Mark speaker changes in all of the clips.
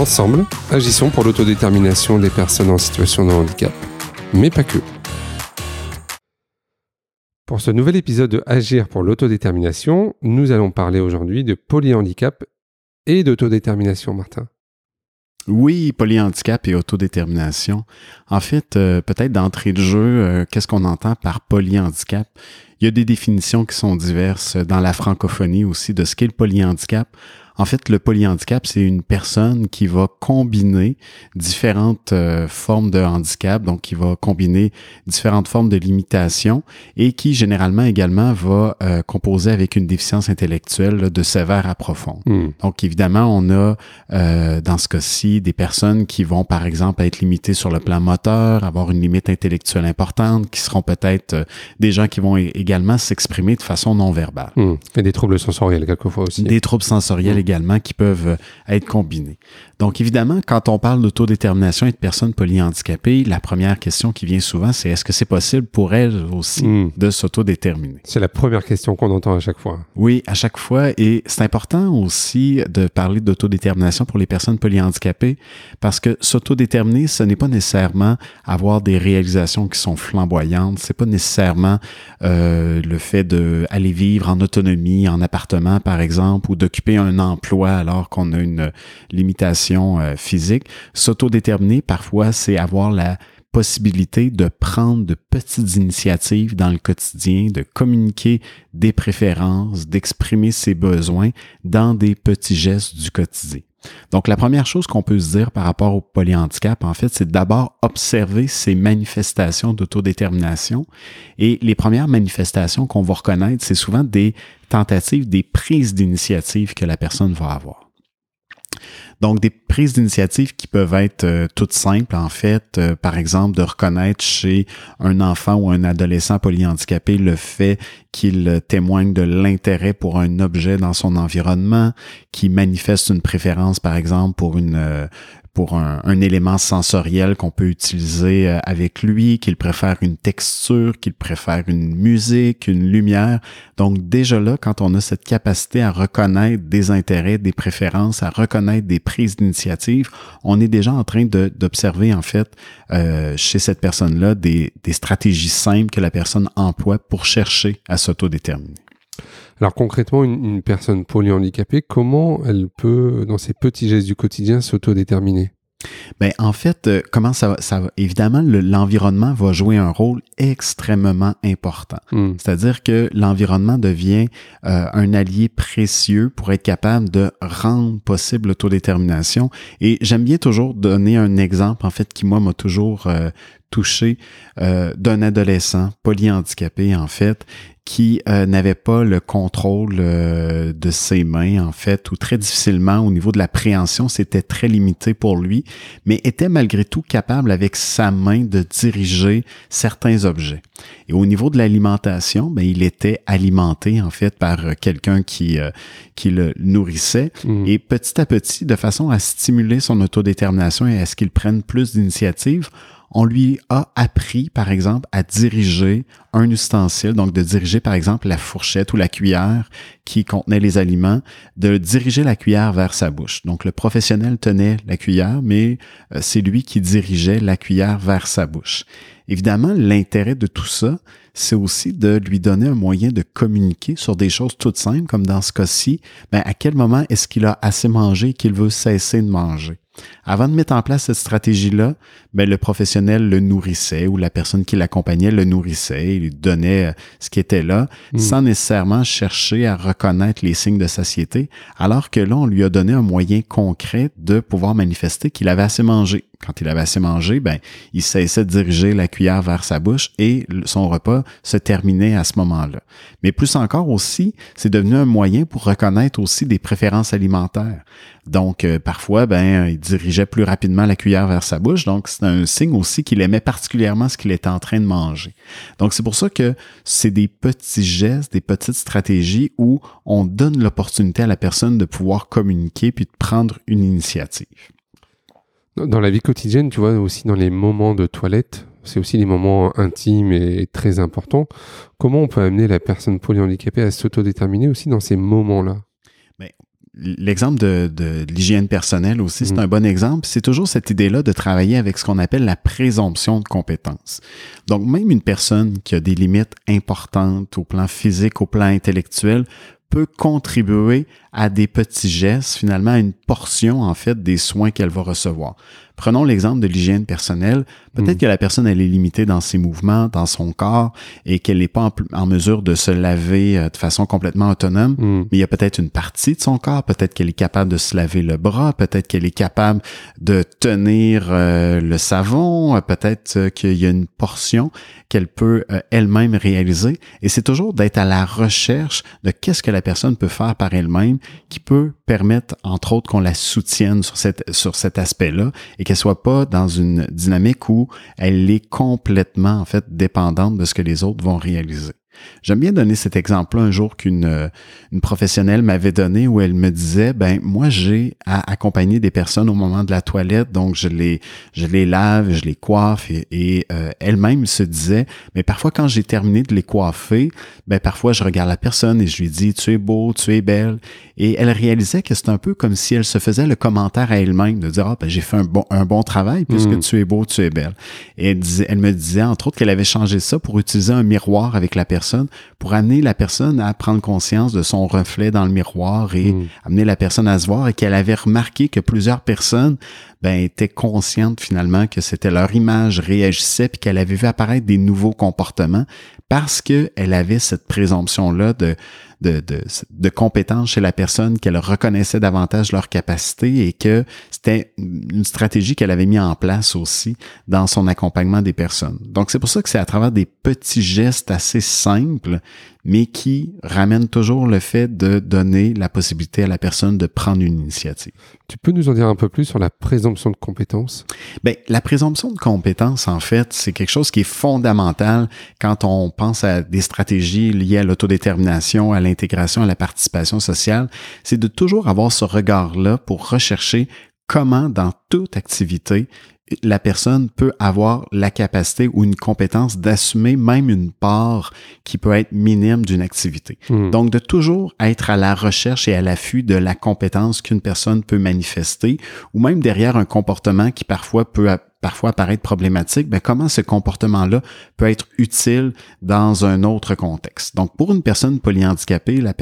Speaker 1: Ensemble, agissons pour l'autodétermination des personnes en situation de handicap, mais pas que. Pour ce nouvel épisode de Agir pour l'autodétermination, nous allons parler aujourd'hui de polyhandicap et d'autodétermination, Martin.
Speaker 2: Oui, polyhandicap et autodétermination. En fait, euh, peut-être d'entrée de jeu, euh, qu'est-ce qu'on entend par polyhandicap? Il y a des définitions qui sont diverses dans la francophonie aussi de ce qu'est le polyhandicap. En fait, le polyhandicap, c'est une personne qui va combiner différentes euh, formes de handicap, donc qui va combiner différentes formes de limitation et qui généralement également va euh, composer avec une déficience intellectuelle de sévère à profonde. Hmm. Donc évidemment, on a euh, dans ce cas-ci des personnes qui vont par exemple être limitées sur le plan moteur, avoir une limite intellectuelle importante, qui seront peut-être des gens qui vont également s'exprimer de façon non verbale.
Speaker 1: Hmm. Et des troubles sensoriels quelquefois aussi.
Speaker 2: Des troubles sensoriels également qui peuvent euh, être combinés. Donc, évidemment, quand on parle d'autodétermination et de personnes polyhandicapées, la première question qui vient souvent, c'est est-ce que c'est possible pour elles aussi hmm. de s'autodéterminer?
Speaker 1: C'est la première question qu'on entend à chaque fois.
Speaker 2: Oui, à chaque fois. Et c'est important aussi de parler d'autodétermination pour les personnes polyhandicapées parce que s'autodéterminer, ce n'est pas nécessairement avoir des réalisations qui sont flamboyantes. C'est pas nécessairement euh, le fait d'aller vivre en autonomie, en appartement, par exemple, ou d'occuper un emploi alors qu'on a une limitation euh, physique. S'autodéterminer, parfois, c'est avoir la possibilité de prendre de petites initiatives dans le quotidien, de communiquer des préférences, d'exprimer ses besoins dans des petits gestes du quotidien. Donc, la première chose qu'on peut se dire par rapport au polyhandicap, en fait, c'est d'abord observer ces manifestations d'autodétermination. Et les premières manifestations qu'on va reconnaître, c'est souvent des tentatives, des prises d'initiative que la personne va avoir. Donc, des prises d'initiative qui peuvent être euh, toutes simples, en fait. Euh, par exemple, de reconnaître chez un enfant ou un adolescent polyhandicapé le fait qu'il témoigne de l'intérêt pour un objet dans son environnement, qui manifeste une préférence, par exemple, pour une, euh, pour un, élément sensoriel qu'on peut utiliser euh, avec lui, qu'il préfère une texture, qu'il préfère une musique, une lumière. Donc déjà là, quand on a cette capacité à reconnaître des intérêts, des préférences, à reconnaître des prises d'initiative, on est déjà en train d'observer en fait euh, chez cette personne-là des, des stratégies simples que la personne emploie pour chercher à s'autodéterminer.
Speaker 1: Alors concrètement, une, personne polyhandicapée, comment elle peut, dans ses petits gestes du quotidien, s'autodéterminer?
Speaker 2: Ben, en fait, euh, comment ça va, ça évidemment, l'environnement va jouer un rôle extrêmement important. Hmm. C'est-à-dire que l'environnement devient euh, un allié précieux pour être capable de rendre possible l'autodétermination. Et j'aime bien toujours donner un exemple, en fait, qui moi m'a toujours euh, touché d'un adolescent polyhandicapé, en fait, qui euh, n'avait pas le contrôle euh, de ses mains, en fait, ou très difficilement au niveau de la préhension, c'était très limité pour lui, mais était malgré tout capable avec sa main de diriger certains objets. Et au niveau de l'alimentation, ben, il était alimenté, en fait, par euh, quelqu'un qui, qui le nourrissait. Mmh. Et petit à petit, de façon à stimuler son autodétermination et à ce qu'il prenne plus d'initiatives, on lui a appris, par exemple, à diriger un ustensile, donc de diriger, par exemple, la fourchette ou la cuillère qui contenait les aliments, de diriger la cuillère vers sa bouche. Donc, le professionnel tenait la cuillère, mais euh, c'est lui qui dirigeait la cuillère vers sa bouche. Évidemment, l'intérêt de tout ça, c'est aussi de lui donner un moyen de communiquer sur des choses toutes simples, comme dans ce cas-ci, ben, à quel moment est-ce qu'il a assez mangé et qu'il veut cesser de manger. Avant de mettre en place cette stratégie-là, ben, le professionnel le nourrissait ou la personne qui l'accompagnait le nourrissait, il lui donnait euh, ce qui était là, hmm. sans nécessairement chercher à reconnaître les signes de satiété, alors que là, on lui a donné un moyen concret de pouvoir manifester qu'il avait assez mangé, quand il avait assez mangé, ben, il cessait de diriger la cuillère vers sa bouche et son repas se terminait à ce moment-là. Mais plus encore aussi, c'est devenu un moyen pour reconnaître aussi des préférences alimentaires. Donc, euh, parfois, ben, il dirigeait plus rapidement la cuillère vers sa bouche. Donc, c'est un signe aussi qu'il aimait particulièrement ce qu'il était en train de manger. Donc, c'est pour ça que c'est des petits gestes, des petites stratégies où on donne l'opportunité à la personne de pouvoir communiquer puis de prendre une initiative.
Speaker 1: Dans la vie quotidienne, tu vois, aussi dans les moments de toilette, c'est aussi des moments intimes et très importants. Comment on peut amener la personne polyhandicapée à s'autodéterminer aussi dans ces moments-là?
Speaker 2: L'exemple de, de, l'hygiène personnelle aussi, c'est
Speaker 1: Mhm.
Speaker 2: un bon exemple. C'est toujours cette idée-là de travailler avec ce qu'on appelle la présomption de compétence. Donc, même une personne qui a des limites importantes au plan physique, au plan intellectuel, peut contribuer à des petits gestes, finalement, à une portion, en fait, des soins qu'elle va recevoir. Prenons l'exemple de l'hygiène personnelle. Peut-être
Speaker 1: Mm.
Speaker 2: que la personne, elle est limitée dans ses mouvements, dans son corps, et qu'elle n'est pas en, en mesure de se laver euh, de façon complètement autonome.
Speaker 1: Hmm.
Speaker 2: Mais il y a peut-être une partie de son corps, peut-être qu'elle est capable de se laver le bras, peut-être qu'elle est capable de tenir euh, le savon, euh, peut-être qu'il y a une portion qu'elle peut elle-même réaliser. Et c'est toujours d'être à la recherche de qu'est-ce que la personne peut faire par elle-même qui peut permettre, entre autres, qu'on la soutienne sur, cette, sur cet aspect-là et qu'elle soit pas dans une dynamique où elle est complètement, en fait, dépendante de ce que les autres vont réaliser. J'aime bien donner cet exemple-là un jour qu'une euh, une professionnelle m'avait donné où elle me disait ben moi j'ai à accompagner des personnes au moment de la toilette donc je les je les lave je les coiffe et, et, euh, elle-même se disait mais parfois quand j'ai terminé de les coiffer ben parfois je regarde la personne et je lui dis tu es beau tu es belle et elle réalisait que c'est un peu comme si elle se faisait le commentaire à elle-même de dire ah ben j'ai fait un bon un bon travail puisque
Speaker 1: Mm.
Speaker 2: tu es beau tu es belle et elle, disait, elle me disait entre autres qu'elle avait changé ça pour utiliser un miroir avec la personne pour amener la personne à prendre conscience de son reflet dans le miroir et
Speaker 1: Mm.
Speaker 2: amener la personne à se voir et qu'elle avait remarqué que plusieurs personnes ben, étaient conscientes finalement que c'était leur image réagissait puis qu'elle avait vu apparaître des nouveaux comportements parce qu'elle avait cette présomption-là de, de, de, de compétence chez la personne, qu'elle reconnaissait davantage leurs capacités et que c'était une stratégie qu'elle avait mis en place aussi dans son accompagnement des personnes. Donc c'est pour ça que c'est à travers des petits gestes assez simples, mais qui ramènent toujours le fait de donner la possibilité à la personne de prendre une initiative.
Speaker 1: Tu peux nous en dire un peu plus sur la présomption de compétence?
Speaker 2: Ben, la présomption de compétence, en fait, c'est quelque chose qui est fondamental quand on pense à des stratégies liées à l'autodétermination, à l'intégration, à la participation sociale. C'est de toujours avoir ce regard-là pour rechercher comment, dans toute activité, la personne peut avoir la capacité ou une compétence d'assumer même une part qui peut être minime d'une activité.
Speaker 1: Hmm.
Speaker 2: Donc, de toujours être à la recherche et à l'affût de la compétence qu'une personne peut manifester, ou même derrière un comportement qui parfois peut parfois paraître problématique, ben comment ce comportement-là peut être utile dans un autre contexte? Donc, pour une personne polyhandicapée, la,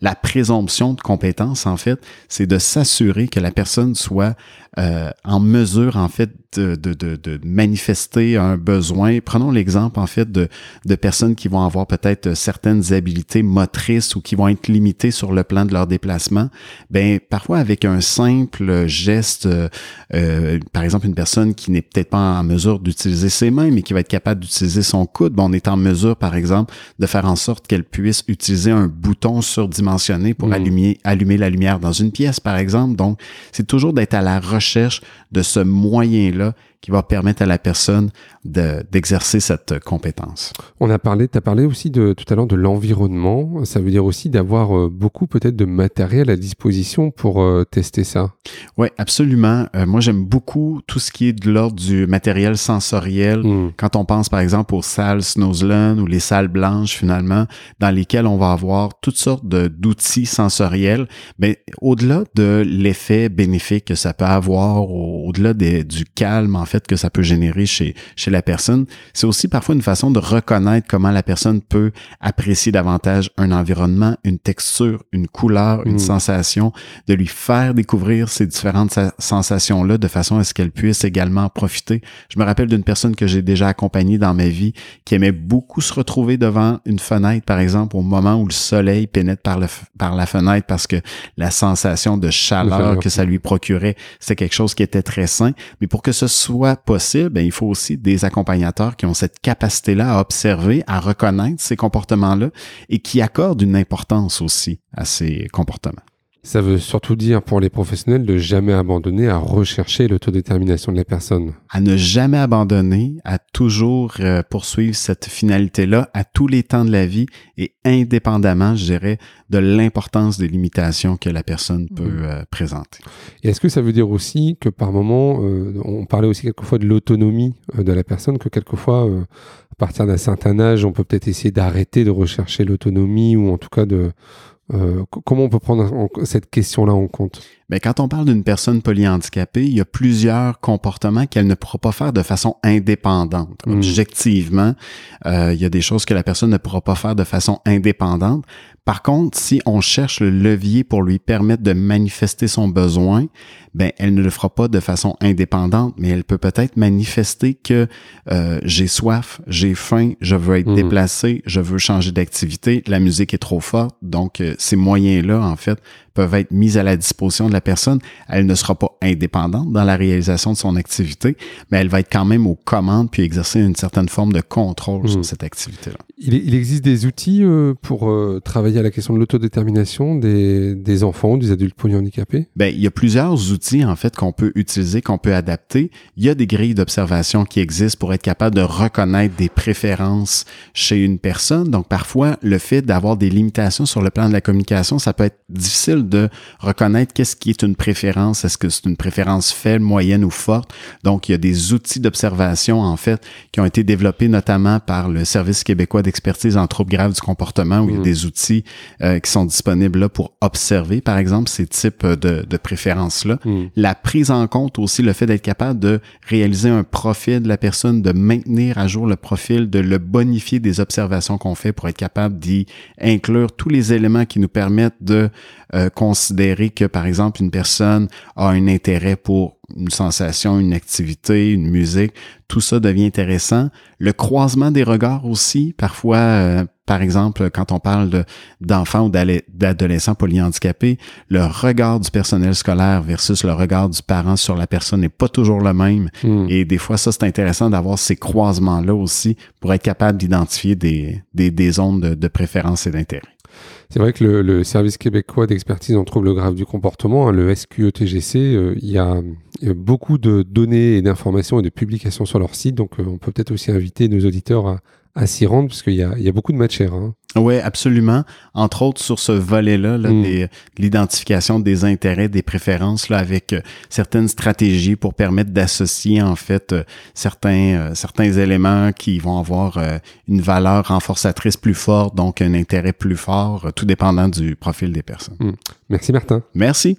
Speaker 2: la, présomption de compétence, en fait, c'est de s'assurer que la personne soit euh, en mesure, en fait, de, de, de, manifester un besoin. Prenons l'exemple, en fait, de, de personnes qui vont avoir peut-être certaines habiletés motrices ou qui vont être limitées sur le plan de leur déplacement. Ben, parfois, avec un simple geste, euh, euh, par exemple, une personne qui n'est peut-être pas en mesure d'utiliser ses mains, mais qui va être capable d'utiliser son coude, ben, on est en mesure, par exemple, de faire en sorte qu'elle puisse utiliser un bouton surdimensionné pour
Speaker 1: Mhm.
Speaker 2: allumer, allumer la lumière dans une pièce, par exemple. Donc, c'est toujours d'être à la recherche de ce moyen-là qui va permettre à la personne de- d'exercer cette compétence.
Speaker 1: On a parlé, tu as parlé aussi de, tout à l'heure de l'environnement. Ça veut dire aussi d'avoir euh, beaucoup peut-être de matériel à disposition pour euh, tester ça.
Speaker 2: Oui, absolument. Euh, moi, j'aime beaucoup tout ce qui est de l'ordre du matériel sensoriel.
Speaker 1: Hmm.
Speaker 2: Quand on pense, par exemple, aux salles Snowsland ou les salles blanches, finalement, dans lesquelles on va avoir toutes sortes d'outils sensoriels, mais au-delà de l'effet bénéfique que ça peut avoir, au- au-delà du calme, en fait que ça peut générer chez, chez la personne. C'est aussi parfois une façon de reconnaître comment la personne peut apprécier davantage un environnement, une texture, une couleur, une mm. sensation, de lui faire découvrir ces différentes sensations-là de façon à ce qu'elle puisse également profiter. Je me rappelle d'une personne que j'ai déjà accompagnée dans ma vie qui aimait beaucoup se retrouver devant une fenêtre, par exemple, au moment où le soleil pénètre par, le, par la fenêtre parce que la sensation de chaleur que ça lui procurait, c'est quelque chose qui était très sain. Mais pour que ce soit possible, ben, il faut aussi des accompagnateurs qui ont cette capacité-là à observer, à reconnaître ces comportements-là et qui accordent une importance aussi à ces comportements.
Speaker 1: Ça veut surtout dire pour les professionnels de jamais abandonner à rechercher l'autodétermination de la personne.
Speaker 2: À ne jamais abandonner, à toujours euh, poursuivre cette finalité-là à tous les temps de la vie et indépendamment, je dirais, de l'importance des limitations que la personne peut mmh. euh, présenter.
Speaker 1: Et est-ce que ça veut dire aussi que par moment, euh, on parlait aussi quelquefois de l'autonomie de la personne, que quelquefois, à partir d'un certain âge, on peut peut-être essayer d'arrêter de rechercher l'autonomie ou en tout cas de euh, comment on peut prendre cette question-là en compte?
Speaker 2: Mais quand on parle d'une personne polyhandicapée, il y a plusieurs comportements qu'elle ne pourra pas faire de façon indépendante. Hmm. Objectivement, euh, il y a des choses que la personne ne pourra pas faire de façon indépendante. Par contre, si on cherche le levier pour lui permettre de manifester son besoin, ben elle ne le fera pas de façon indépendante, mais elle peut peut-être manifester que euh, j'ai soif, j'ai faim, je veux être hmm. déplacé, je veux changer d'activité, la musique est trop forte, donc euh, ces moyens-là en fait peuvent être mises à la disposition de la personne. Elle ne sera pas indépendante dans la réalisation de son activité, mais elle va être quand même aux commandes puis exercer une certaine forme de contrôle sur hmm. cette activité-là.
Speaker 1: Il, existe des outils euh, pour euh, travailler à la question de l'autodétermination des, des enfants, des adultes polyhandicapés?
Speaker 2: Ben, il y a plusieurs outils, en fait, qu'on peut utiliser, qu'on peut adapter. Il y a des grilles d'observation qui existent pour être capable de reconnaître des préférences chez une personne. Donc, parfois, le fait d'avoir des limitations sur le plan de la communication, ça peut être difficile de reconnaître qu'est-ce qui est une préférence? Est-ce que c'est une préférence faible, moyenne ou forte? Donc, il y a des outils d'observation, en fait, qui ont été développés notamment par le Service québécois d'expertise en troubles graves du comportement, où il y a mm. des outils euh, qui sont disponibles là pour observer, par exemple, ces types de, de préférences-là. Mm. La prise en compte aussi, le fait d'être capable de réaliser un profil de la personne, de maintenir à jour le profil, de le bonifier des observations qu'on fait pour être capable d'y inclure tous les éléments qui nous permettent de euh, considérer que, par exemple, une personne a un intérêt pour une sensation, une activité, une musique, tout ça devient intéressant. Le croisement des regards aussi, parfois, euh, par exemple, quand on parle d'enfants ou d'adolescents polyhandicapés, le regard du personnel scolaire versus le regard du parent sur la personne n'est pas toujours le même. Hmm. Et des fois, ça, c'est intéressant d'avoir ces croisements-là aussi pour être capable d'identifier des, des, des zones de, de préférence et d'intérêt.
Speaker 1: C'est vrai que le, service québécois d'expertise en troubles graves du comportement, hein, le SQETGC, euh, il, y a, beaucoup de données et d'informations et de publications sur leur site. Donc, euh, on peut peut-être aussi inviter nos auditeurs à, à s'y rendre parce qu'il y a, beaucoup de matière. Hein.
Speaker 2: Oui, absolument. Entre autres sur ce volet-là, là, mm. l'identification des intérêts, des préférences, là, avec euh, certaines stratégies pour permettre d'associer en fait euh, certains euh, certains éléments qui vont avoir une valeur renforçatrice plus forte, donc un intérêt plus fort, tout dépendant du profil des personnes. Mm.
Speaker 1: Merci Martin.
Speaker 2: Merci.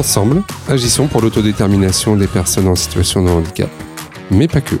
Speaker 1: Ensemble, agissons pour l'autodétermination des personnes en situation de handicap, mais pas que.